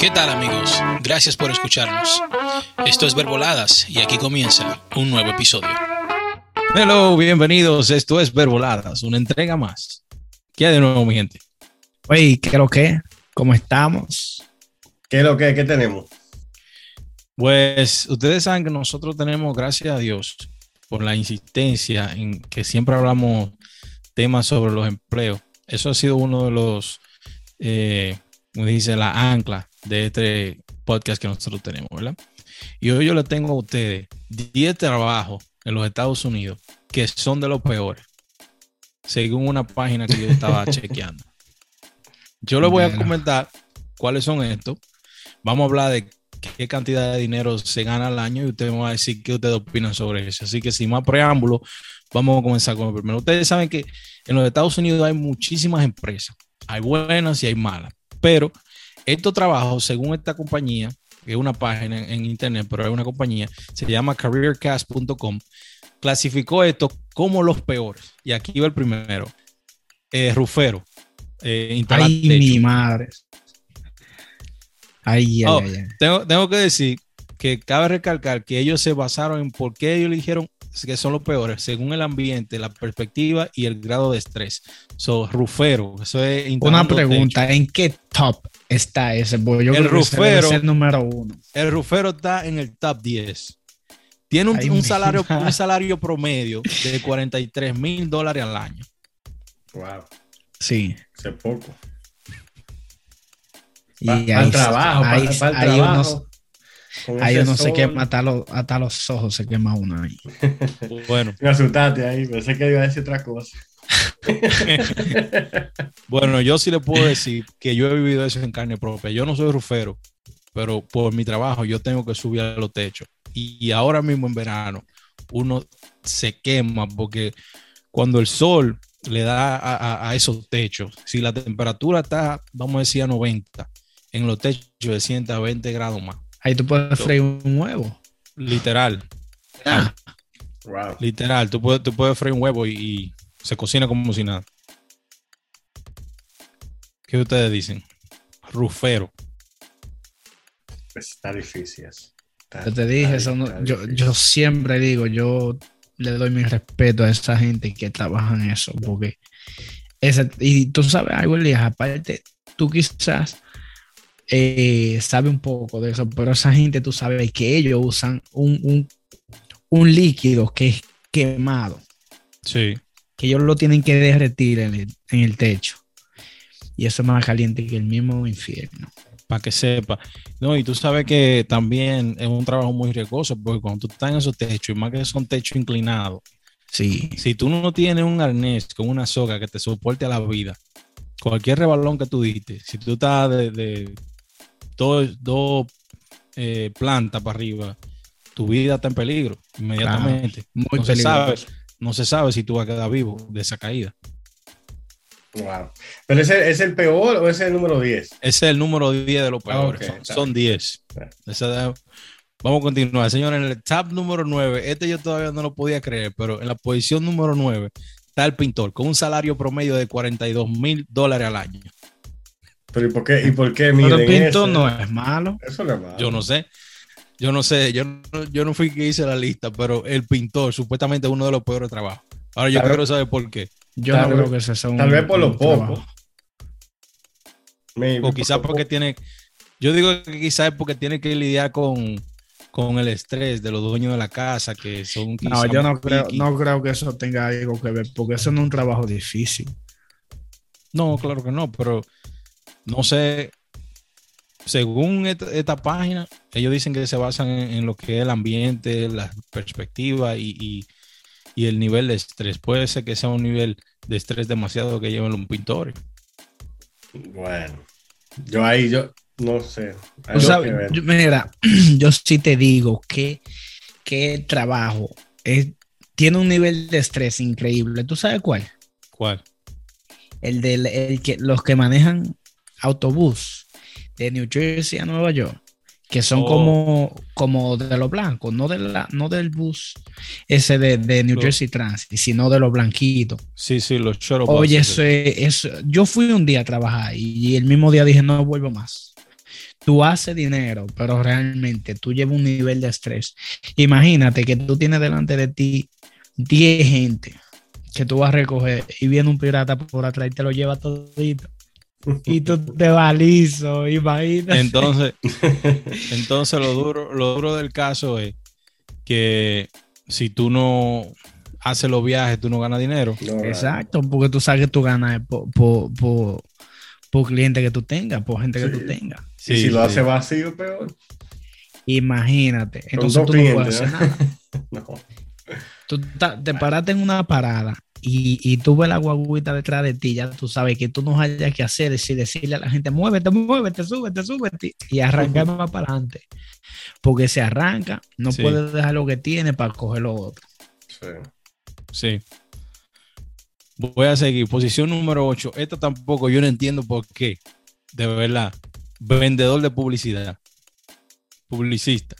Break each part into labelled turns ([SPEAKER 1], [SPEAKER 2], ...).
[SPEAKER 1] ¿Qué tal amigos? Gracias por escucharnos. Esto es Verboladas y aquí comienza un nuevo episodio.
[SPEAKER 2] Hello, bienvenidos. Esto es Verboladas, una entrega más. ¿Qué hay de nuevo, mi gente?
[SPEAKER 3] Oye, ¿qué es lo que? ¿Cómo estamos?
[SPEAKER 4] ¿Qué es lo que? ¿Qué tenemos?
[SPEAKER 2] Pues ustedes saben que nosotros tenemos, gracias a Dios, por la insistencia en que siempre hablamos temas sobre los empleos. Eso ha sido uno de los, eh, como dice, la ancla de este podcast que nosotros tenemos, ¿verdad? Y hoy yo le tengo a ustedes 10 trabajos en los Estados Unidos que son de los peores, según una página que yo estaba chequeando. Yo les voy a comentar cuáles son estos. Vamos a hablar de qué cantidad de dinero se gana al año y ustedes me van a decir qué ustedes opinan sobre eso. Así que sin más preámbulo, vamos a comenzar con el primero. Ustedes saben que en los Estados Unidos hay muchísimas empresas. Hay buenas y hay malas. Pero estos trabajos, según esta compañía, que es una página en, internet, pero es una compañía, se llama careercast.com, clasificó esto como los peores. Y aquí va el primero. Eh, rufero.
[SPEAKER 3] Eh, Ay, mi madre.
[SPEAKER 2] Ay, oh, ay, ay, Tengo, tengo, que decir que cabe recalcar que ellos se basaron en por qué ellos eligieron que son los peores, según el ambiente, la perspectiva y el grado de estrés. So, rufero, eso es
[SPEAKER 3] Una pregunta, ¿en qué top está ese?
[SPEAKER 2] el rufero, el número uno. El rufero está en el top 10. Tiene un, salario, un salario promedio de 43 mil dólares al año.
[SPEAKER 4] Wow.
[SPEAKER 3] Sí.
[SPEAKER 4] Hace poco.
[SPEAKER 3] Y hay, trabajo, hay, trabajo. Ahí uno se quema, hasta los, hasta los ojos se quema uno ahí.
[SPEAKER 2] Bueno.
[SPEAKER 4] Me asustaste ahí, pensé que iba a decir otra cosa.
[SPEAKER 2] bueno, yo sí le puedo decir que yo he vivido eso en carne propia. Yo no soy rufero, pero por mi trabajo yo tengo que subir a los techos. Y ahora mismo en verano uno se quema porque cuando el sol le da a, a esos techos, si la temperatura está, vamos a decir, a 90, en los techos de 120 grados más
[SPEAKER 3] Ahí tú puedes freír un huevo.
[SPEAKER 2] Literal. Ah. Literal, tú puedes, tú puedes freír un huevo y, se cocina como si nada. ¿Qué ustedes dicen? Rufero.
[SPEAKER 4] Pues está difícil.
[SPEAKER 3] yo te dije, eso yo, yo, siempre digo, yo le doy mi respeto a esa gente que trabaja en eso, porque ese, y tú sabes algo, Elías, aparte, tú quizás eh, sabe un poco de eso, pero esa gente tú sabes que ellos usan un, líquido que es quemado.
[SPEAKER 2] Sí.
[SPEAKER 3] Que ellos lo tienen que derretir en el, techo. Y eso es más caliente que el mismo infierno.
[SPEAKER 2] Para que sepa. No, y tú sabes que también es un trabajo muy riesgoso, porque cuando tú estás en esos techos, y más que son techos inclinados,
[SPEAKER 3] sí.
[SPEAKER 2] si tú no tienes un arnés con una soga que te soporte a la vida, cualquier rebalón que tú diste, si tú estás de, dos, eh, plantas para arriba, tu vida está en peligro inmediatamente. no, Se sabe, no se sabe si tú vas a quedar vivo de esa caída.
[SPEAKER 4] Wow. ¿Pero ese es el peor o ese es el número 10? Ese
[SPEAKER 2] es el número 10 de los peores. son, 10. vamos a continuar. Señores, en el top número 9, este yo todavía no lo podía creer, pero en la posición número 9 está el pintor con un salario promedio de 42 mil dólares al año.
[SPEAKER 4] Pero ¿y por qué? ¿Y por qué
[SPEAKER 3] Pero pintor no es malo.
[SPEAKER 4] Eso no es malo.
[SPEAKER 2] Yo no sé. Yo no sé. Yo no, yo no fui que hice la lista, pero el pintor supuestamente es uno de los peores trabajos. Ahora yo quiero saber por qué.
[SPEAKER 3] Yo no creo que sea un.
[SPEAKER 4] Tal vez por lo poco.
[SPEAKER 2] o quizás porque tiene. Yo digo que quizás es porque tiene que lidiar con, con el estrés de los dueños de la casa, que son.
[SPEAKER 3] No, yo no creo, no creo que eso tenga algo que ver, porque eso no es un trabajo difícil.
[SPEAKER 2] No, claro que no, pero no sé, según esta, página, ellos dicen que se basan en, lo que es el ambiente, la perspectiva y, el nivel de estrés. Puede ser que sea un nivel de estrés demasiado que lleven un pintor.
[SPEAKER 4] Bueno, yo ahí, yo no sé.
[SPEAKER 3] mira, yo sí te digo que, que el trabajo tiene un nivel de estrés increíble. ¿Tú sabes cuál?
[SPEAKER 2] ¿Cuál?
[SPEAKER 3] El de el que, los que manejan autobús de New Jersey a Nueva York, que son oh. como, como de los blancos, no, de la, no del bus ese de, de New Jersey Transit, sino de los blanquitos.
[SPEAKER 2] Sí, sí, los
[SPEAKER 3] Oye, eso es, yo fui un día a trabajar y, el mismo día dije, no vuelvo más. tú haces dinero, pero realmente tú llevas un nivel de estrés. Imagínate que tú tienes delante de ti 10 gente que tú vas a recoger y viene un pirata por atrás y te lo lleva todito. Y tú te vas liso, imagínate.
[SPEAKER 2] Entonces, entonces lo duro, lo duro del caso es que si tú no haces los viajes, tú no ganas dinero.
[SPEAKER 4] No,
[SPEAKER 3] Exacto, porque tú sabes que tú ganas por, por, por, por cliente que tú tengas, por gente que
[SPEAKER 4] Sí.
[SPEAKER 3] tú tengas.
[SPEAKER 4] Y si lo
[SPEAKER 2] sí.
[SPEAKER 4] hace vacío, peor.
[SPEAKER 3] Imagínate. Entonces tú no puedes hacer
[SPEAKER 4] ¿no?
[SPEAKER 3] nada.
[SPEAKER 4] No.
[SPEAKER 3] Tú te paraste en una parada y, y tú ves la guaguita detrás de ti, ya tú sabes que tú no hayas que hacer es decirle a la gente, muévete, muévete, súbete, súbete, y arrancar más para adelante. Porque se arranca, no
[SPEAKER 2] Sí.
[SPEAKER 3] puede dejar lo que tiene para coger lo otro.
[SPEAKER 4] Sí.
[SPEAKER 2] Sí. Voy a seguir. Posición número 8. Esta tampoco yo no entiendo por qué. De verdad. Vendedor de publicidad. Publicista.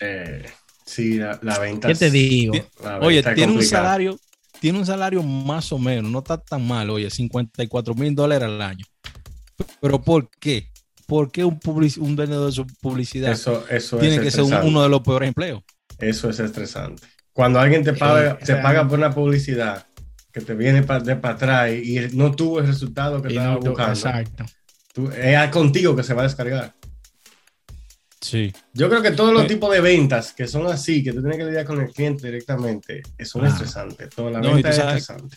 [SPEAKER 4] Eh, sí, la, la venta.
[SPEAKER 3] ¿Qué te digo?
[SPEAKER 4] la
[SPEAKER 2] Oye, tiene un salario, tiene un salario más o menos, no está tan mal, oye, 54 mil dólares al año. Pero ¿por qué? ¿Por qué un, public- un vendedor de publicidad
[SPEAKER 4] Eso, eso
[SPEAKER 2] tiene
[SPEAKER 4] es
[SPEAKER 2] que ser un- uno de los peores empleos?
[SPEAKER 4] Eso es estresante. Cuando alguien te paga,
[SPEAKER 3] Eh,
[SPEAKER 4] te paga por una publicidad que te viene pa- de para atrás y, no tuvo el resultado que estaba
[SPEAKER 3] no
[SPEAKER 4] buscando,
[SPEAKER 3] exacto.
[SPEAKER 4] tú- es contigo que se va a descargar.
[SPEAKER 2] Sí.
[SPEAKER 4] Yo creo que todos los
[SPEAKER 2] Eh.
[SPEAKER 4] tipos de ventas que son así, que tú tienes que lidiar con el cliente directamente, son
[SPEAKER 3] Ah.
[SPEAKER 4] estresantes. Toda la
[SPEAKER 2] No,
[SPEAKER 4] venta es estresante.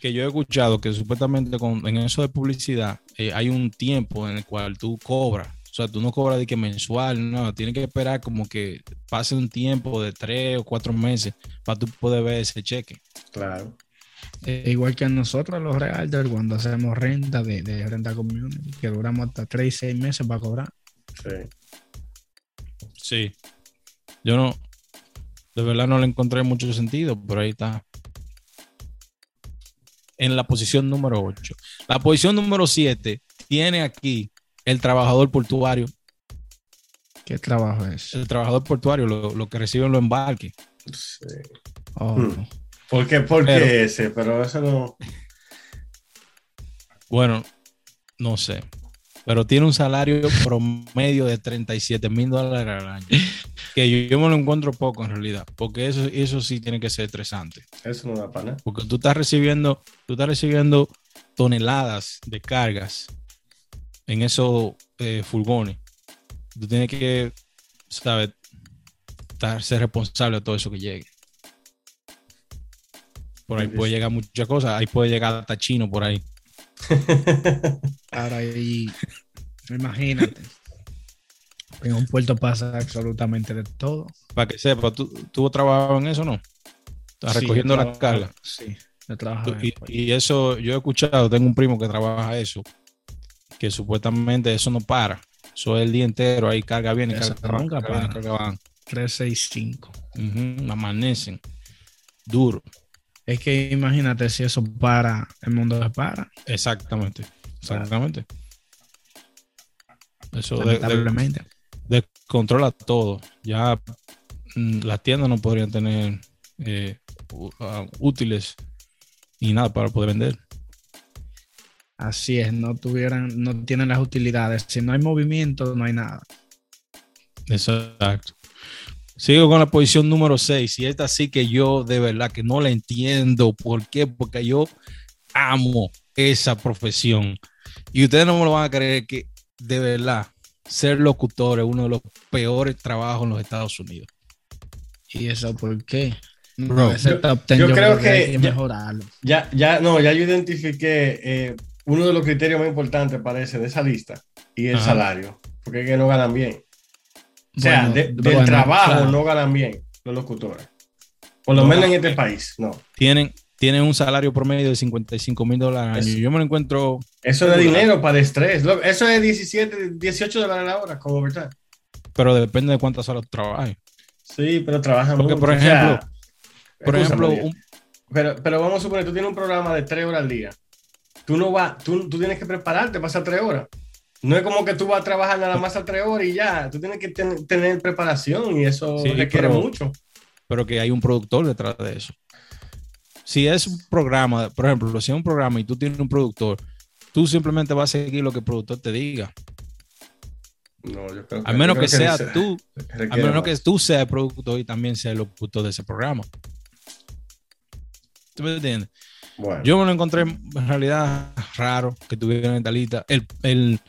[SPEAKER 2] Que yo he escuchado que supuestamente con, en eso de publicidad eh, hay un tiempo en el cual tú cobras. O sea, tú no cobras de que mensual, no, tienes que esperar como que pase un tiempo de tres o cuatro meses para tú poder ver ese cheque.
[SPEAKER 4] Claro.
[SPEAKER 3] Eh, igual que nosotros los realtors cuando hacemos renta de, de renta community, que duramos hasta 3 y 6 meses para cobrar.
[SPEAKER 4] Sí.
[SPEAKER 2] Sí. Yo no, de verdad no le encontré mucho sentido, pero ahí está. En la posición número 8. La posición número 7 tiene aquí el trabajador portuario.
[SPEAKER 3] ¿Qué trabajo es?
[SPEAKER 2] El trabajador portuario, lo, lo que reciben los embarques.
[SPEAKER 4] sí.
[SPEAKER 3] Oh,
[SPEAKER 4] Hmm. ¿Por qué, por qué
[SPEAKER 2] Pero-
[SPEAKER 4] ese? Pero eso no.
[SPEAKER 2] Bueno, no sé. Pero tiene un salario promedio de 37 mil dólares al año. Que yo, yo me lo encuentro poco en realidad. Porque eso, eso sí tiene que ser estresante.
[SPEAKER 4] Eso no da para nada.
[SPEAKER 2] Porque tú estás recibiendo, tú estás recibiendo toneladas de cargas en esos eh, furgones. Tú tienes que, ¿sabes? Estar, ser responsable de todo eso que llegue. Por ahí puede llegar muchas cosas. Ahí puede llegar hasta chino por ahí.
[SPEAKER 3] Ahora, y imagínate. En un puerto pasa absolutamente de todo.
[SPEAKER 2] Para que sepa, ¿tú, tú trabajabas en eso no? Estás
[SPEAKER 3] Sí,
[SPEAKER 2] recogiendo
[SPEAKER 3] yo
[SPEAKER 2] la
[SPEAKER 3] trabajo-
[SPEAKER 2] carga.
[SPEAKER 3] Sí, yo el
[SPEAKER 2] Y, eso, yo he escuchado, tengo un primo que trabaja eso, que supuestamente eso no para. Eso es el día entero, ahí carga bien y
[SPEAKER 3] Eso
[SPEAKER 2] carga, van,
[SPEAKER 3] nunca
[SPEAKER 2] carga
[SPEAKER 3] para.
[SPEAKER 2] carga van.
[SPEAKER 3] 365.
[SPEAKER 2] Ujú, amanecen. Duro.
[SPEAKER 3] Es que imagínate si eso para, el mundo se para.
[SPEAKER 2] Exactamente. Exactamente. Eso de- de-
[SPEAKER 3] Lamentablemente.
[SPEAKER 2] descontrola todo. Ya mm, las tiendas no podrían tener eh, ah, útiles y nada para poder vender.
[SPEAKER 3] Así es, no tuvieran, no tienen las utilidades. Si no hay movimiento, no hay nada.
[SPEAKER 2] Exacto. Sigo con la posición número 6 y esta sí que yo de verdad que no la entiendo. ¿Por qué? Porque yo amo esa profesión. Y ustedes no me lo van a creer que de verdad ser locutor es uno de los peores trabajos en los Estados Unidos.
[SPEAKER 3] ¿Y eso por qué?
[SPEAKER 2] Bro,
[SPEAKER 3] No, ese
[SPEAKER 4] yo-
[SPEAKER 3] top ten
[SPEAKER 4] yo creo que ya-
[SPEAKER 3] mejorarlo.
[SPEAKER 4] Ya, ya, no, ya yo identifiqué eh, uno de los criterios más importantes, parece, de esa lista, y el
[SPEAKER 2] Ajá.
[SPEAKER 4] salario, porque es que no ganan bien. O sea,
[SPEAKER 3] Bueno,
[SPEAKER 4] de- del
[SPEAKER 3] bueno,
[SPEAKER 4] trabajo
[SPEAKER 3] claro.
[SPEAKER 4] no ganan bien los locutores. Por lo
[SPEAKER 2] No
[SPEAKER 4] menos en este país, no.
[SPEAKER 2] Tienen, tienen un salario promedio de 55 mil dólares al año. Yo me lo encuentro,
[SPEAKER 4] Eso es dinero para el estrés. Eso es 17, 18 dólares la hora, como verdad.
[SPEAKER 2] pero depende de cuántas horas trabajes.
[SPEAKER 4] Sí, pero trabajan
[SPEAKER 2] Porque,
[SPEAKER 4] mucho.
[SPEAKER 2] por
[SPEAKER 4] o sea,
[SPEAKER 2] ejemplo, Por ejemplo, un-
[SPEAKER 4] Pero, pero vamos a suponer, tú tienes un programa de tres horas al día. Tú no vas, tú, tú tienes que prepararte para esas tres horas. No es como que tú vas a trabajar nada más a tres horas y ya. Tú tienes que ten- tener preparación y eso
[SPEAKER 2] Sí,
[SPEAKER 4] requiere
[SPEAKER 2] pero-
[SPEAKER 4] mucho.
[SPEAKER 2] pero que hay un productor detrás de eso. Si es un programa, por ejemplo, si es un programa y tú tienes un productor, tú simplemente vas a seguir lo que el productor te diga.
[SPEAKER 4] No, yo creo
[SPEAKER 2] A menos
[SPEAKER 4] yo
[SPEAKER 2] que sea
[SPEAKER 4] se-
[SPEAKER 2] tú, a menos
[SPEAKER 4] más.
[SPEAKER 2] que tú seas el productor y también seas el locutor de ese programa. ¿Tú me entiendes?
[SPEAKER 4] Bueno,
[SPEAKER 2] Yo me lo encontré en realidad raro que tuviera en esta lista. El, el,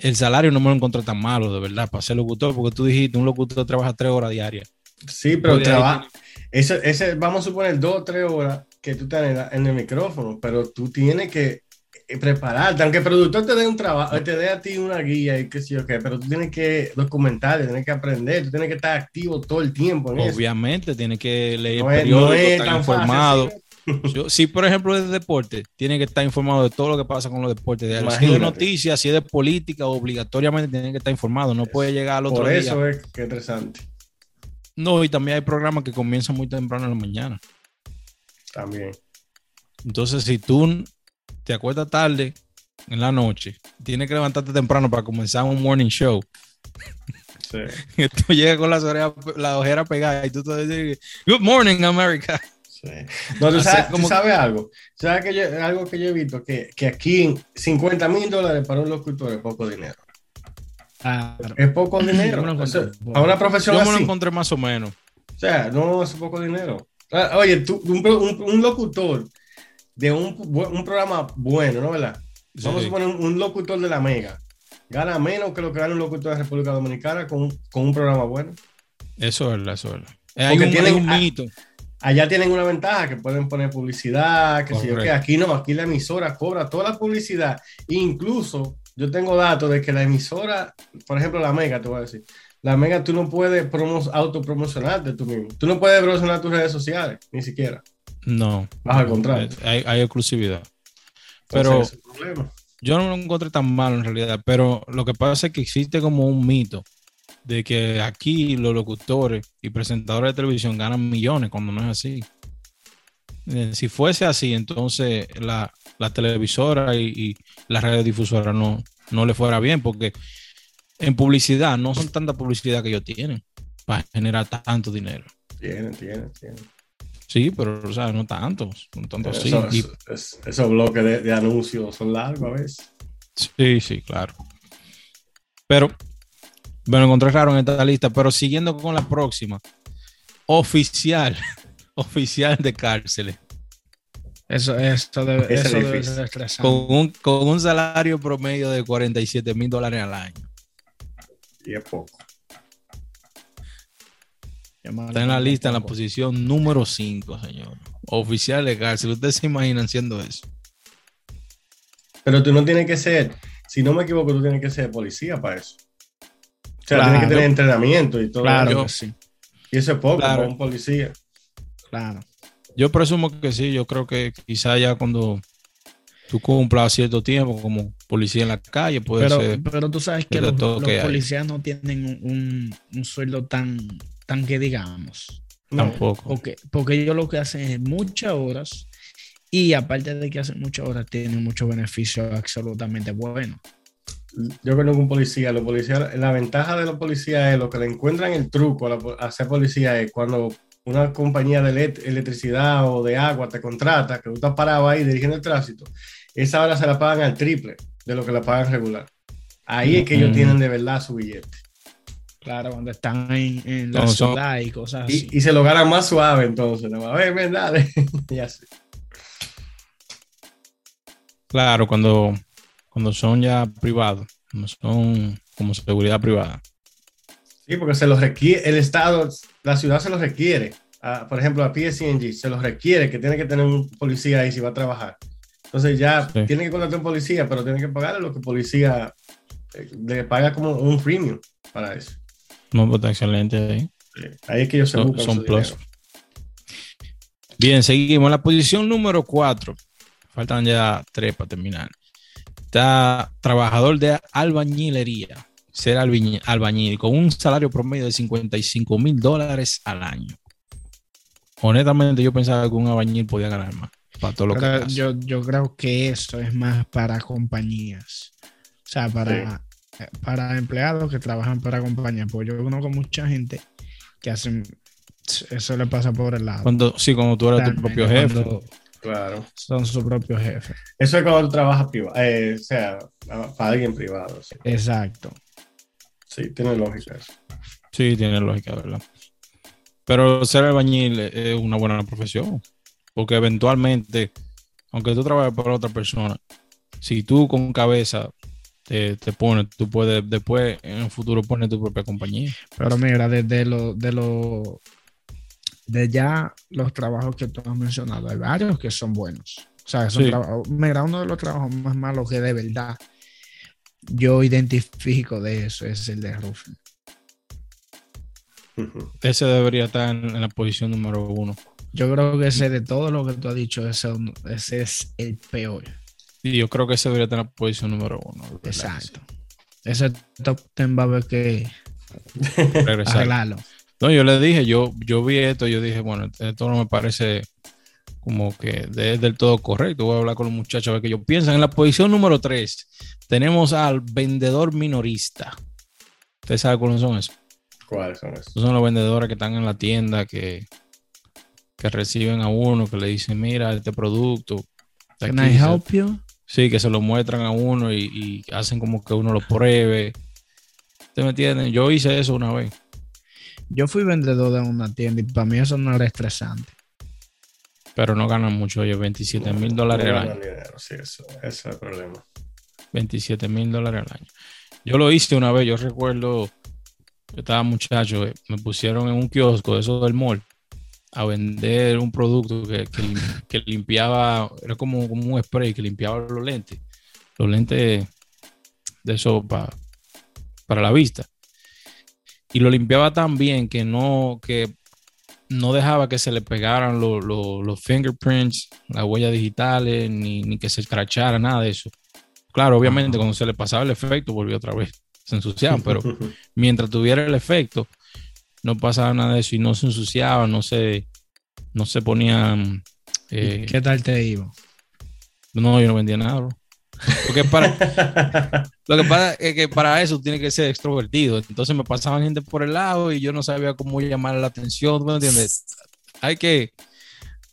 [SPEAKER 2] el salario no me lo encontré tan malo, de verdad, para ser locutor, porque tú dijiste, un locutor trabaja tres horas diarias.
[SPEAKER 4] sí, pero trabaja. Ese, ese, vamos a suponer dos o tres horas que tú estás en, la- en el micrófono, pero tú tienes que eh, prepararte, aunque el productor te dé un trabajo, te dé a ti una guía y qué sé yo qué, pero tú tienes que documentar, tienes que aprender, tú tienes que estar activo todo el tiempo en eso.
[SPEAKER 2] Obviamente, tiene que leer
[SPEAKER 4] No es,
[SPEAKER 2] periódico,
[SPEAKER 4] no es
[SPEAKER 2] estar
[SPEAKER 4] tan
[SPEAKER 2] informado.
[SPEAKER 4] fácil.
[SPEAKER 2] Yo- si, por ejemplo, es de deporte, tiene que estar informado de todo lo que pasa con los deportes. De, si es de noticias, si es de política, obligatoriamente tiene que estar informado. No puede llegar al otro
[SPEAKER 4] Por
[SPEAKER 2] día.
[SPEAKER 4] eso es que es interesante
[SPEAKER 2] No, y también hay programas que comienzan muy temprano en la mañana.
[SPEAKER 4] también.
[SPEAKER 2] Entonces, si tú te acuestas tarde en la noche, tienes que levantarte temprano para comenzar un morning show.
[SPEAKER 4] Sí.
[SPEAKER 2] Y tú llegas con las orejas, la ojera pegada y tú te dices, Good morning, America.
[SPEAKER 4] Sí. No, tú tú
[SPEAKER 2] como-
[SPEAKER 4] sabes algo. ¿Sabes que yo- algo que yo he visto? Que, que aquí 50 mil dólares para un locutor es poco dinero.
[SPEAKER 3] Claro.
[SPEAKER 4] Es poco dinero. O sea, a una profesión
[SPEAKER 2] Yo me lo
[SPEAKER 4] así.
[SPEAKER 2] encontré más o menos.
[SPEAKER 4] O sea, no es poco dinero. Oye, tú, un, pro- un- un locutor de un, un programa bueno, ¿no verdad? Vamos a poner un, locutor de la Mega. Gana menos que lo que gana un locutor de República Dominicana con, un- con un programa bueno.
[SPEAKER 2] Eso es verdad, eso es verdad. Eh, Hay un,
[SPEAKER 4] tienen-
[SPEAKER 2] hay un mito.
[SPEAKER 4] Allá tienen una ventaja que pueden poner publicidad, que sé yo
[SPEAKER 2] Correcto.
[SPEAKER 4] qué. Aquí no, aquí la emisora cobra toda la publicidad. Incluso yo tengo datos de que la emisora, por ejemplo, la Mega, te voy a decir, la Mega tú no puedes promo autopromocionarte tú mismo. Tú no puedes promocionar tus redes sociales, ni siquiera.
[SPEAKER 2] No.
[SPEAKER 4] Bajo el contrato.
[SPEAKER 2] Eh, Hay, hay exclusividad. Pero
[SPEAKER 4] Entonces,
[SPEAKER 2] yo no lo encontré tan malo en realidad, pero lo que pasa es que existe como un mito de que aquí los locutores y presentadores de televisión ganan millones cuando no es así. Eh, Si fuese así, entonces la, la televisora y, y la radiodifusora no, no le fuera bien, porque en publicidad no son tanta publicidad que ellos tienen para generar tanto dinero.
[SPEAKER 4] Tienen, tienen, tienen.
[SPEAKER 2] Sí, pero o sea, no tantos, no tanto así.
[SPEAKER 4] Eso-
[SPEAKER 2] Y-
[SPEAKER 4] eso- es- esos bloques de, de anuncios son largos a veces.
[SPEAKER 2] Sí, sí, claro. Pero me lo encontré raro en esta lista, pero siguiendo con la próxima. Oficial, oficial de cárceles,
[SPEAKER 3] Eso, eso debe,
[SPEAKER 4] es
[SPEAKER 3] eso debe
[SPEAKER 4] difícil.
[SPEAKER 3] ser estresante.
[SPEAKER 2] con un, con un salario promedio de 47 mil dólares al año.
[SPEAKER 4] Y es poco.
[SPEAKER 2] Está en la lista en la posición número 5, señor. Oficial de cárcel. ¿Ustedes se imaginan siendo eso?
[SPEAKER 4] Pero tú no tienes que ser, si no me equivoco, tú tienes que ser policía para eso. O sea,
[SPEAKER 3] Claro.
[SPEAKER 4] tienes que tener entrenamiento y todo.
[SPEAKER 3] Claro
[SPEAKER 2] Yo-
[SPEAKER 3] sí,
[SPEAKER 4] Y eso es poco
[SPEAKER 2] Claro.
[SPEAKER 4] para un policía.
[SPEAKER 3] claro.
[SPEAKER 2] Yo presumo que sí. Yo creo que quizá ya cuando tú cumplas cierto tiempo como policía en la calle, puede
[SPEAKER 3] Pero,
[SPEAKER 2] ser.
[SPEAKER 3] pero tú sabes que los,
[SPEAKER 2] todo
[SPEAKER 3] los
[SPEAKER 2] que hay.
[SPEAKER 3] policías no tienen un, un- un sueldo tan, tan que digamos.
[SPEAKER 2] Tampoco.
[SPEAKER 3] Porque, porque ellos lo que hacen es muchas horas y aparte de que hacen muchas horas, tienen muchos beneficios absolutamente buenos.
[SPEAKER 4] Yo conozco un policía, los policías, la ventaja de los policías es lo que le encuentran el truco a, la a ser policía es cuando una compañía de elect- electricidad o de agua te contrata, que tú estás parado ahí dirigiendo el tránsito, esa hora se la pagan al triple de lo que la pagan regular. Ahí es que ellos tienen de verdad su billete.
[SPEAKER 3] Claro, cuando están en, en la
[SPEAKER 2] No, son-
[SPEAKER 3] ciudad y cosas así.
[SPEAKER 4] Y, y se lo ganan más suave entonces. ¿no? A ver, ven, dale. y así.
[SPEAKER 2] Claro, cuando, cuando son ya privados, cuando son como seguridad privada.
[SPEAKER 4] Sí, porque se los requiere, el Estado, la ciudad se los requiere. Por ejemplo, a PSG se los requiere que tiene que tener un policía ahí si va a trabajar. Entonces ya
[SPEAKER 2] Sí.
[SPEAKER 4] tiene que contratar un policía, pero tiene que pagarle lo que el policía eh, le paga como un premium para eso.
[SPEAKER 2] No, pues está excelente ahí.
[SPEAKER 4] Sí. Ahí es que ellos se
[SPEAKER 2] Son,
[SPEAKER 4] buscan
[SPEAKER 2] son plus. Bien, seguimos. La posición número 4. Faltan ya tres para terminar. Está trabajador de albañilería. Ser albañil, albañil con un salario promedio de 55 mil dólares al año. Honestamente, yo pensaba que un albañil podía ganar más. Para todo lo que
[SPEAKER 3] Pero yo, yo creo que eso es más para compañías. O sea, para, para empleados que trabajan para compañías. Porque yo conozco mucha gente que hacen. Eso le pasa por el lado.
[SPEAKER 2] Cuando, sí, cuando tú eres tu propio jefe.
[SPEAKER 3] Cuando
[SPEAKER 4] Claro.
[SPEAKER 3] Son su propio jefe.
[SPEAKER 4] Eso es cuando tú trabajas privado, o sea, para alguien privado. sí.
[SPEAKER 3] Exacto.
[SPEAKER 4] Sí, tiene lógica eso.
[SPEAKER 2] Sí, tiene lógica, ¿verdad? Pero ser albañil es una buena profesión, porque eventualmente, aunque tú trabajes para otra persona, si tú con cabeza te, te pones, tú puedes después en el futuro poner tu propia compañía.
[SPEAKER 3] Pero mira, desde lo, de lo, de ya los trabajos que tú has mencionado, hay varios que son buenos. O sea, son
[SPEAKER 2] Sí.
[SPEAKER 3] trabajos- mira, uno de los trabajos más malos que de verdad yo identifico de eso es el de.
[SPEAKER 4] Ujú.
[SPEAKER 2] Ese debería estar en, en la posición número uno.
[SPEAKER 3] Yo creo que ese de todo lo que tú has dicho, ese, ese es el peor.
[SPEAKER 2] Y yo creo que ese debería estar en la posición número uno.
[SPEAKER 3] Exacto. Ese top 10 va a haber que
[SPEAKER 2] Regresar.
[SPEAKER 3] arreglarlo.
[SPEAKER 2] No, yo le dije, yo, yo vi esto, yo dije, bueno, esto no me parece como que de- del todo correcto. Voy a hablar con los muchachos a ver qué ellos piensan. En la posición número 3 tenemos al vendedor minorista. ¿Usted sabe cuáles son esos?
[SPEAKER 4] ¿Cuáles son esos?
[SPEAKER 2] Esos son los vendedores que están en la tienda que, que reciben a uno, que le dicen, mira, este producto.
[SPEAKER 3] Can I help you?
[SPEAKER 2] Sí, que se lo muestran a uno y, y hacen como que uno lo pruebe. ¿Usted me entiende? Yo hice eso una vez.
[SPEAKER 3] Yo fui vendedor de una tienda y para mí eso no era estresante.
[SPEAKER 2] pero no ganan mucho, oye, 27 mil dólares
[SPEAKER 4] No
[SPEAKER 2] al año.
[SPEAKER 4] dinero, sí, eso, ese es el problema.
[SPEAKER 2] 27 mil dólares al año. Yo lo hice una vez, yo recuerdo, yo estaba muchacho, eh, me pusieron en un kiosco, eso del mall, a vender un producto que, que lim- que limpiaba, era como, como un spray que limpiaba los lentes, los lentes de eso pa- para la vista. Y lo limpiaba tan bien que no, que no dejaba que se le pegaran lo- lo- los fingerprints, las huellas digitales, ni, ni que se escrachara, nada de eso. Claro, obviamente cuando se le pasaba el efecto volvió otra vez, se ensuciaban, pero mientras tuviera el efecto no pasaba nada de eso y no se ensuciaban, no se, no se ponían... eh,
[SPEAKER 3] ¿Qué tal te iba?
[SPEAKER 2] no, yo no vendía nada, bro. Porque para, lo que pasa es que para eso tiene que ser extrovertido. Entonces me pasaban gente por el lado y yo no sabía cómo llamar la atención. ¿tú me entiendes? Hay que.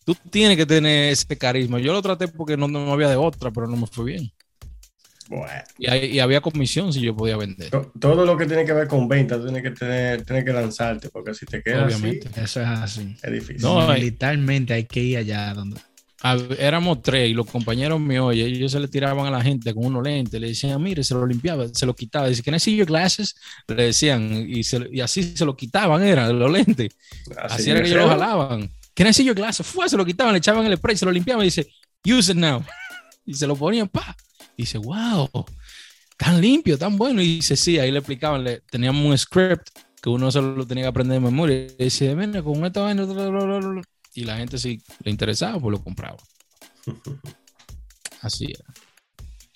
[SPEAKER 2] Tú tienes que tener ese carisma. Yo lo traté porque no, no había de otra, pero no me fue bien.
[SPEAKER 4] Bueno,
[SPEAKER 2] Y, hay- y había comisión si yo podía vender.
[SPEAKER 4] to- todo lo que tiene que ver con venta, tienes que tener, tienes que lanzarte, porque si te quedas
[SPEAKER 2] Obviamente.
[SPEAKER 4] así,
[SPEAKER 3] Eso es así.
[SPEAKER 4] es difícil.
[SPEAKER 2] No, hay-
[SPEAKER 3] Militarmente hay que ir allá donde.
[SPEAKER 2] Hab- Éramos tres y los compañeros míos, oye, ellos se le tiraban a la gente con unos lentes, le decían, mire, se lo limpiaba, se lo quitaba. Dice, ¿can I see your glasses? Le decían, y, se- y así se lo quitaban, eran los lentes. Así era que ellos lo jalaban. ¿Can I see your glasses? Fue, se lo quitaban, le echaban el spray, se lo limpiaban y dice, use it now. Y se lo ponían, pa. Y dice, wow, tan limpio, tan bueno. Y dice, sí, ahí le explicaban, le, teníamos un script que uno solo lo tenía que aprender de memoria. Y dice, mira, con esta vaina, bla, bla, bla, bla". y la gente si le interesaba, pues lo compraba. Así era.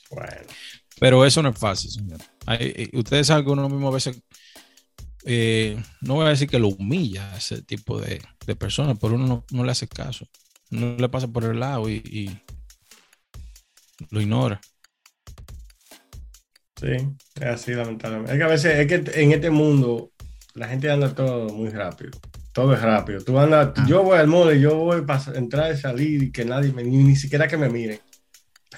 [SPEAKER 4] Bueno,
[SPEAKER 2] Pero eso no es fácil, señor. Hay- eh, ustedes saben que uno mismo a veces, eh, no voy a decir que lo humilla a ese tipo de, de personas, pero uno no, no le hace caso. No le pasa por el lado y, y lo ignora.
[SPEAKER 4] sí, es así, lamentablemente. Es que a veces, es que en este mundo, la gente anda todo muy rápido. Todo es rápido. Tú andas,
[SPEAKER 3] Ah.
[SPEAKER 4] yo voy al mall y yo voy para entrar y salir y que nadie me, ni, ni siquiera que me miren.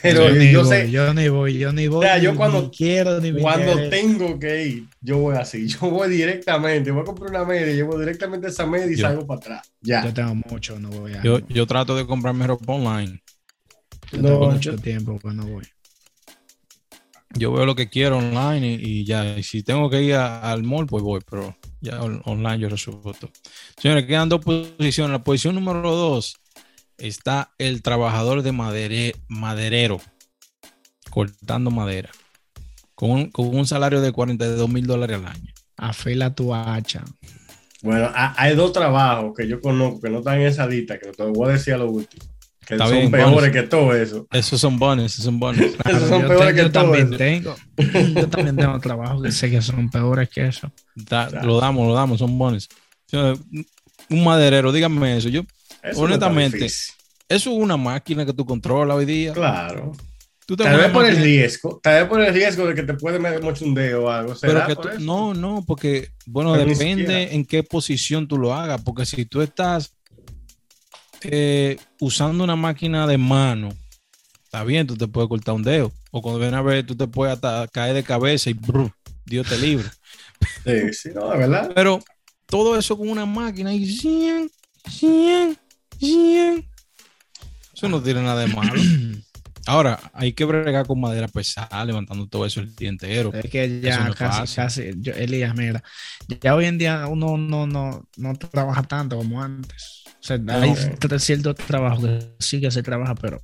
[SPEAKER 4] Pero
[SPEAKER 3] yo, ni
[SPEAKER 4] yo
[SPEAKER 3] voy,
[SPEAKER 4] sé,
[SPEAKER 3] yo ni voy, yo ni voy.
[SPEAKER 4] sea, yo
[SPEAKER 3] ni-
[SPEAKER 4] cuando-
[SPEAKER 3] ni quiero ni
[SPEAKER 4] Cuando tengo que ir, yo voy así. Yo voy directamente. Voy a comprar una media, llevo directamente esa media y
[SPEAKER 2] Yo-
[SPEAKER 4] salgo para atrás. Ya.
[SPEAKER 3] Yo tengo mucho, no voy a.
[SPEAKER 2] Yo, yo trato de comprarme ropa online.
[SPEAKER 3] yo
[SPEAKER 4] no,
[SPEAKER 3] tengo
[SPEAKER 4] yo-
[SPEAKER 3] mucho tiempo que no voy.
[SPEAKER 2] Yo veo lo que quiero online y, y ya. Y si tengo que ir a- al mall, pues voy, pero ya on- online yo resuelvo todo. Señores, quedan dos posiciones. La posición número dos está el trabajador de madere- maderero, cortando madera, con un, con un salario de 42 mil dólares al año.
[SPEAKER 3] Afila tu hacha.
[SPEAKER 4] Bueno, ha- hay dos trabajos que yo conozco que no están en esa lista, que te voy a decir a lo último. Que
[SPEAKER 2] Está
[SPEAKER 4] son
[SPEAKER 2] bien,
[SPEAKER 4] peores
[SPEAKER 2] bonus.
[SPEAKER 4] que todo eso.
[SPEAKER 2] Esos son bonos, esos son bonos.
[SPEAKER 4] Esos son
[SPEAKER 3] yo,
[SPEAKER 4] peores
[SPEAKER 3] te-
[SPEAKER 4] que
[SPEAKER 3] yo
[SPEAKER 4] todo
[SPEAKER 3] también
[SPEAKER 4] eso.
[SPEAKER 3] tengo. Yo también tengo trabajos que sé que son peores que eso.
[SPEAKER 2] Da-. Lo damos, lo damos, son bonos. Un maderero, díganme eso. Yo,
[SPEAKER 4] Eso
[SPEAKER 2] Honestamente, eso es una máquina que tú controlas hoy día.
[SPEAKER 4] Claro.
[SPEAKER 2] Tú te
[SPEAKER 4] Tal vez por el riesgo. Tal vez por el riesgo de que te puede meter mucho un dedo o algo.
[SPEAKER 2] Pero
[SPEAKER 4] ¿Será
[SPEAKER 2] que
[SPEAKER 4] por
[SPEAKER 2] tú-
[SPEAKER 4] eso?
[SPEAKER 2] no, no, porque, bueno,
[SPEAKER 4] Pero
[SPEAKER 2] depende en qué posición tú lo hagas, porque si tú estás eh, usando una máquina de mano, está bien, tú te puedes cortar un dedo, o cuando ven a ver, tú te puedes hasta caer de cabeza y brr, Dios te libre.
[SPEAKER 4] Sí, sí, no, de verdad.
[SPEAKER 2] Pero todo eso con una máquina y 100, 100, 100. Eso no tiene nada de malo. Ahora, hay que bregar con madera pesada, levantando todo eso el día entero.
[SPEAKER 3] Es que ya
[SPEAKER 2] no
[SPEAKER 3] casi, casi, yo- Elías, mira, ya hoy en día uno no, no, no trabaja tanto como antes. O sea, hay
[SPEAKER 4] Ok.
[SPEAKER 3] tra- ciertos trabajos que sí que se trabaja, pero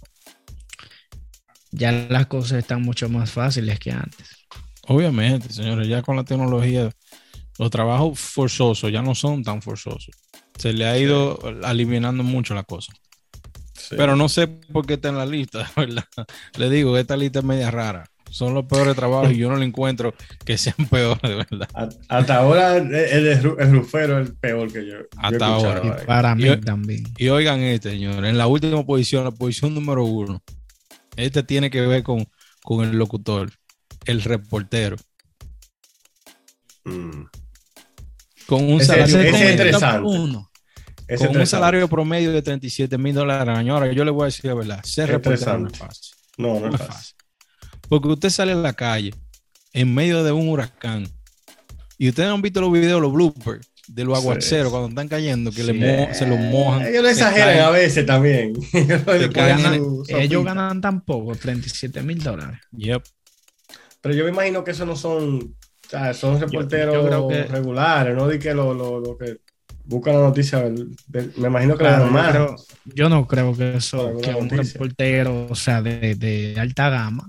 [SPEAKER 3] ya las cosas están mucho más fáciles que antes.
[SPEAKER 2] Obviamente, señores, ya con la tecnología, los trabajos forzosos ya no son tan forzosos. Se le ha ido eliminando mucho la cosa.
[SPEAKER 4] Sí.
[SPEAKER 2] Pero no sé por qué está en la lista, ¿verdad? Le digo que esta lista es media rara. Son los peores trabajos y yo no le encuentro que sean peores, de verdad.
[SPEAKER 4] A- hasta ahora el, el, ru- el rufero es el peor que yo.
[SPEAKER 2] Hasta ahora.
[SPEAKER 3] Y para mí también.
[SPEAKER 2] Y oigan este, señores, en la última posición, la posición número uno, este tiene que ver con, con el locutor, el reportero,
[SPEAKER 4] Mm.
[SPEAKER 2] con un
[SPEAKER 4] Ese-
[SPEAKER 2] salario.
[SPEAKER 3] Uno.
[SPEAKER 4] Es
[SPEAKER 2] con un salario promedio de 37 mil dólares al año. Ahora, yo le voy a decir la verdad, ser reportero no es fácil.
[SPEAKER 4] No, no
[SPEAKER 2] No
[SPEAKER 4] es
[SPEAKER 2] es
[SPEAKER 4] fácil.
[SPEAKER 2] fácil. Porque usted sale a la calle en medio de un huracán y ustedes han visto los videos, los bloopers de los
[SPEAKER 4] Sí.
[SPEAKER 2] aguaceros cuando están cayendo, que
[SPEAKER 3] Sí.
[SPEAKER 2] se los mojan.
[SPEAKER 4] Ellos lo exageran
[SPEAKER 2] caen.
[SPEAKER 4] a veces también. Su
[SPEAKER 3] Ellos ganan tan poco, 37 mil dólares.
[SPEAKER 2] Yep.
[SPEAKER 4] Pero yo me imagino que esos no son, o sea, son reporteros
[SPEAKER 3] yo creo que-
[SPEAKER 4] regulares, no di que lo, lo, lo que buscan la noticia. me imagino que
[SPEAKER 3] Claro, yo,
[SPEAKER 4] normal.
[SPEAKER 3] creo- yo no creo que eso, que un
[SPEAKER 4] noticia.
[SPEAKER 3] reportero, o sea, de, de alta gama,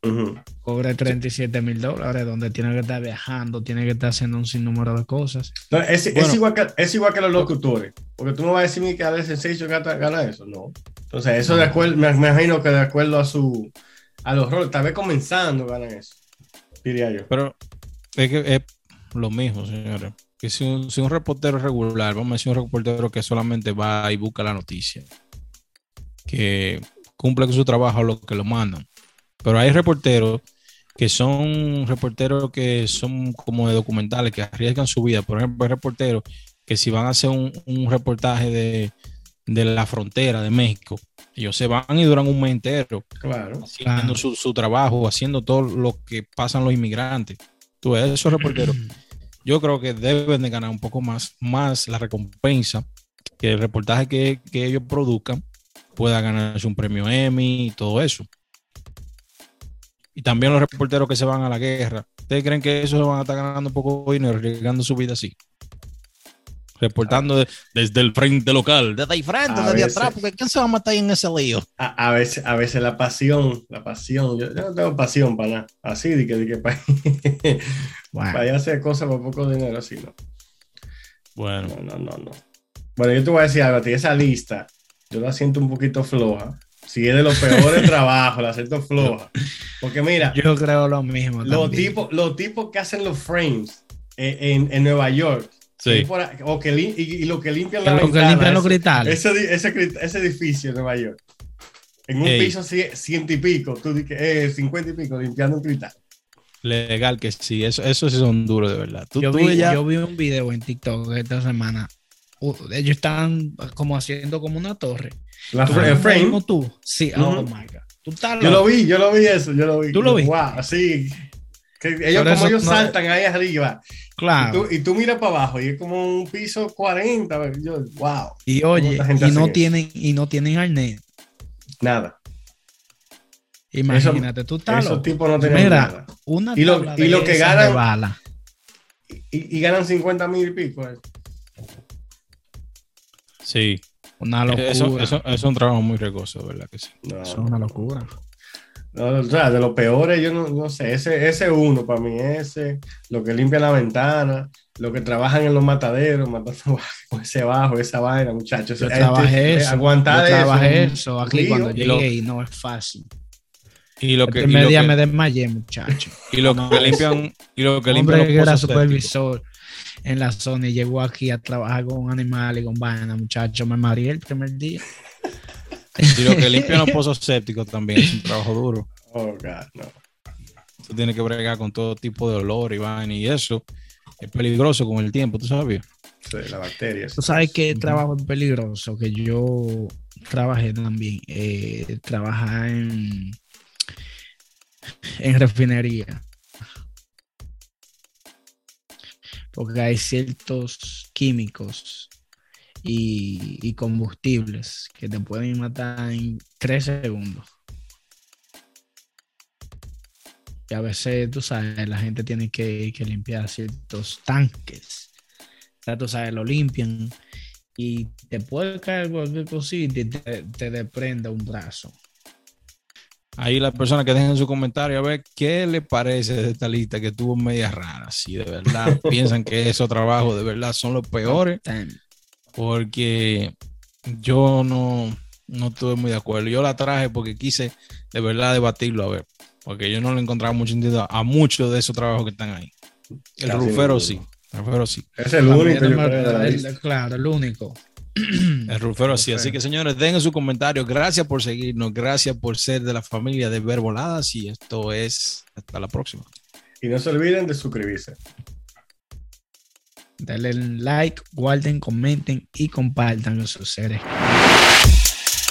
[SPEAKER 4] Ujú.
[SPEAKER 3] cobre 37 mil dólares, donde tiene que estar viajando, tiene que estar haciendo un sinnúmero de cosas.
[SPEAKER 4] No, es, igual que, es igual que los locutores. Porque tú no vas a decirme que Alex Sensation gana, gana eso. No. Entonces, eso de acuerdo, me, me imagino que de acuerdo a su a los roles, tal vez comenzando ganan eso. Diría yo.
[SPEAKER 2] Pero es que es lo mismo, señores. Que si un, si un reportero regular, vamos a decir un reportero que solamente va y busca la noticia, que cumple con su trabajo lo que lo mandan. Pero hay reporteros que son reporteros que son como de documentales, que arriesgan su vida. Por ejemplo, hay reporteros que si van a hacer un, un reportaje de, de la frontera de México, ellos se van y duran un mes entero
[SPEAKER 4] Claro.
[SPEAKER 2] haciendo
[SPEAKER 3] Claro.
[SPEAKER 2] su, su trabajo, haciendo todo lo que pasan los inmigrantes. Tú ves, esos reporteros, yo creo que deben de ganar un poco más, más la recompensa que el reportaje que, que ellos produzcan pueda ganarse un premio Emmy y todo eso. Y también los reporteros que se van a la guerra. ¿Ustedes creen que esos van a estar ganando un poco de dinero, arriesgando su vida así? Reportando de- desde el frente local, desde ahí frente,
[SPEAKER 4] A
[SPEAKER 2] desde
[SPEAKER 4] veces.
[SPEAKER 2] atrás, porque ¿quién se va a matar ahí en ese lío?
[SPEAKER 4] A, a veces, a veces la pasión, la pasión. Yo, yo no tengo pasión para nada. Así de que, de que para,
[SPEAKER 3] Bueno,
[SPEAKER 4] para ir a hacer cosas por poco dinero, así no.
[SPEAKER 2] Bueno,
[SPEAKER 4] No, no, no, no. Bueno, yo te voy a decir algo, a ti esa lista, yo la siento un poquito floja. Si es de los peores trabajos, la siento floja. Porque mira,
[SPEAKER 3] yo creo lo mismo.
[SPEAKER 4] los tipos, los tipos que hacen los frames en, en Nueva York,
[SPEAKER 2] sí.
[SPEAKER 4] y, por ahí- o que lim- y, y lo que limpian la
[SPEAKER 3] lo que
[SPEAKER 4] ventana,
[SPEAKER 3] limpian los
[SPEAKER 4] ese-
[SPEAKER 3] cristales.
[SPEAKER 4] ese, ese, edificio en Nueva York. En un
[SPEAKER 2] Ey.
[SPEAKER 4] piso cie- ciento y pico, tú eh, cincuenta y pico, limpiando un cristal.
[SPEAKER 2] Legal que sí, eso, eso sí son duros de verdad. Tú,
[SPEAKER 3] yo,
[SPEAKER 2] tú
[SPEAKER 3] vi,
[SPEAKER 2] ya-
[SPEAKER 3] yo vi un video en TikTok esta semana. Uh, ellos estaban como haciendo como una torre.
[SPEAKER 4] La
[SPEAKER 3] ¿Tú
[SPEAKER 4] fra-
[SPEAKER 3] ves
[SPEAKER 4] el frame,
[SPEAKER 3] mismo tú? Sí, oh
[SPEAKER 4] Ujú.
[SPEAKER 3] my God. Tú estás
[SPEAKER 4] yo lo vi, yo lo vi eso, yo lo vi.
[SPEAKER 3] ¿Tú lo viste?
[SPEAKER 4] Wow, sí. Que ellos,
[SPEAKER 3] Pero
[SPEAKER 4] como ellos
[SPEAKER 3] no-
[SPEAKER 4] saltan ahí arriba. Y
[SPEAKER 3] Claro.
[SPEAKER 4] tú, y tú miras para abajo y es como un piso 40. Yo, wow,
[SPEAKER 3] Y oye, y no
[SPEAKER 4] eso?
[SPEAKER 3] tienen, y no tienen arnés.
[SPEAKER 4] nada.
[SPEAKER 3] Imagínate, tú estás
[SPEAKER 4] Esos tipos no tenían
[SPEAKER 3] Mira,
[SPEAKER 4] nada.
[SPEAKER 3] Una
[SPEAKER 4] Y lo- y lo que ganan-. Y, y ganan 50 mil y pico. eh.
[SPEAKER 2] Sí,
[SPEAKER 3] Una locura.
[SPEAKER 2] eso, eso, eso es un trabajo muy riesgoso, de ¿verdad que sí?
[SPEAKER 4] No,
[SPEAKER 3] Eso es una locura.
[SPEAKER 4] no, o sea, de los peores, yo no, no sé. Ese, ese uno para mí, ese, lo que limpia la ventana, lo que trabajan en los mataderos, matando con ese bajo, esa vaina, muchachos.
[SPEAKER 3] Yo
[SPEAKER 4] Este,
[SPEAKER 3] trabajé
[SPEAKER 4] eh,
[SPEAKER 3] eso.
[SPEAKER 4] Aguantar
[SPEAKER 3] yo trabajé
[SPEAKER 4] eso.
[SPEAKER 3] eso aquí cuando
[SPEAKER 2] Y lo-
[SPEAKER 3] llegué y no es fácil.
[SPEAKER 2] Y lo que, y
[SPEAKER 3] primer
[SPEAKER 2] lo que-
[SPEAKER 3] me desmayé, muchacho.
[SPEAKER 2] y lo
[SPEAKER 3] No,
[SPEAKER 2] que limpian, y lo que limpian
[SPEAKER 3] hombre
[SPEAKER 2] los
[SPEAKER 3] que era
[SPEAKER 2] sépticos.
[SPEAKER 3] En la zona y llegó aquí a trabajar con un animal y con vaina, muchacho. Me mareé el primer día.
[SPEAKER 2] Y lo que limpian los pozos sépticos también es un trabajo duro.
[SPEAKER 4] Oh, God, no.
[SPEAKER 2] Tú tienes que bregar con todo tipo de olor y vaina y eso es peligroso con el tiempo, ¿tú sabes?
[SPEAKER 4] Sí, la bacteria.
[SPEAKER 3] Tú sabes que trabajo es peligroso, que yo trabajé también. Eh, trabajar en, en refinería. Porque hay ciertos químicos y, combustibles que te pueden matar en tres segundos. Y a veces, tú sabes, la gente tiene que, que limpiar ciertos tanques. O tú sabes, lo limpian y te puede caer cualquier cosita y te, te desprende un brazo.
[SPEAKER 2] Ahí las personas que dejen su comentario a ver qué le parece de esta lista que tuvo media rara. Si de verdad piensan que esos trabajos de verdad son los peores, porque yo no, no estuve muy de acuerdo. Yo la traje porque quise de verdad debatirlo a ver, porque yo no le encontraba mucho sentido a muchos de esos trabajos que están ahí. El
[SPEAKER 4] Casi
[SPEAKER 2] rufero sí, el rufero sí.
[SPEAKER 4] Es el único. yo creo, de la
[SPEAKER 3] El-
[SPEAKER 4] lista.
[SPEAKER 3] claro, el único.
[SPEAKER 2] El rufero sí. Así
[SPEAKER 3] Rufero.
[SPEAKER 2] que señores, dejen su comentario. Gracias por seguirnos, gracias por ser de la familia de Verboladas y esto es hasta la próxima.
[SPEAKER 4] Y no se olviden de suscribirse.
[SPEAKER 3] Denle like, guarden, comenten y compartan con sus seres.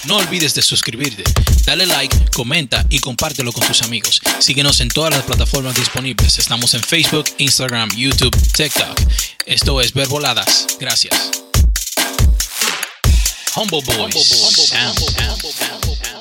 [SPEAKER 1] No olvides de suscribirte, dale like, comenta y compártelo con tus amigos. Síguenos en todas las plataformas disponibles. Estamos en Facebook, Instagram, YouTube, TikTok. Esto es Verboladas. Gracias. Humble Boys. Humble Boys. Sound.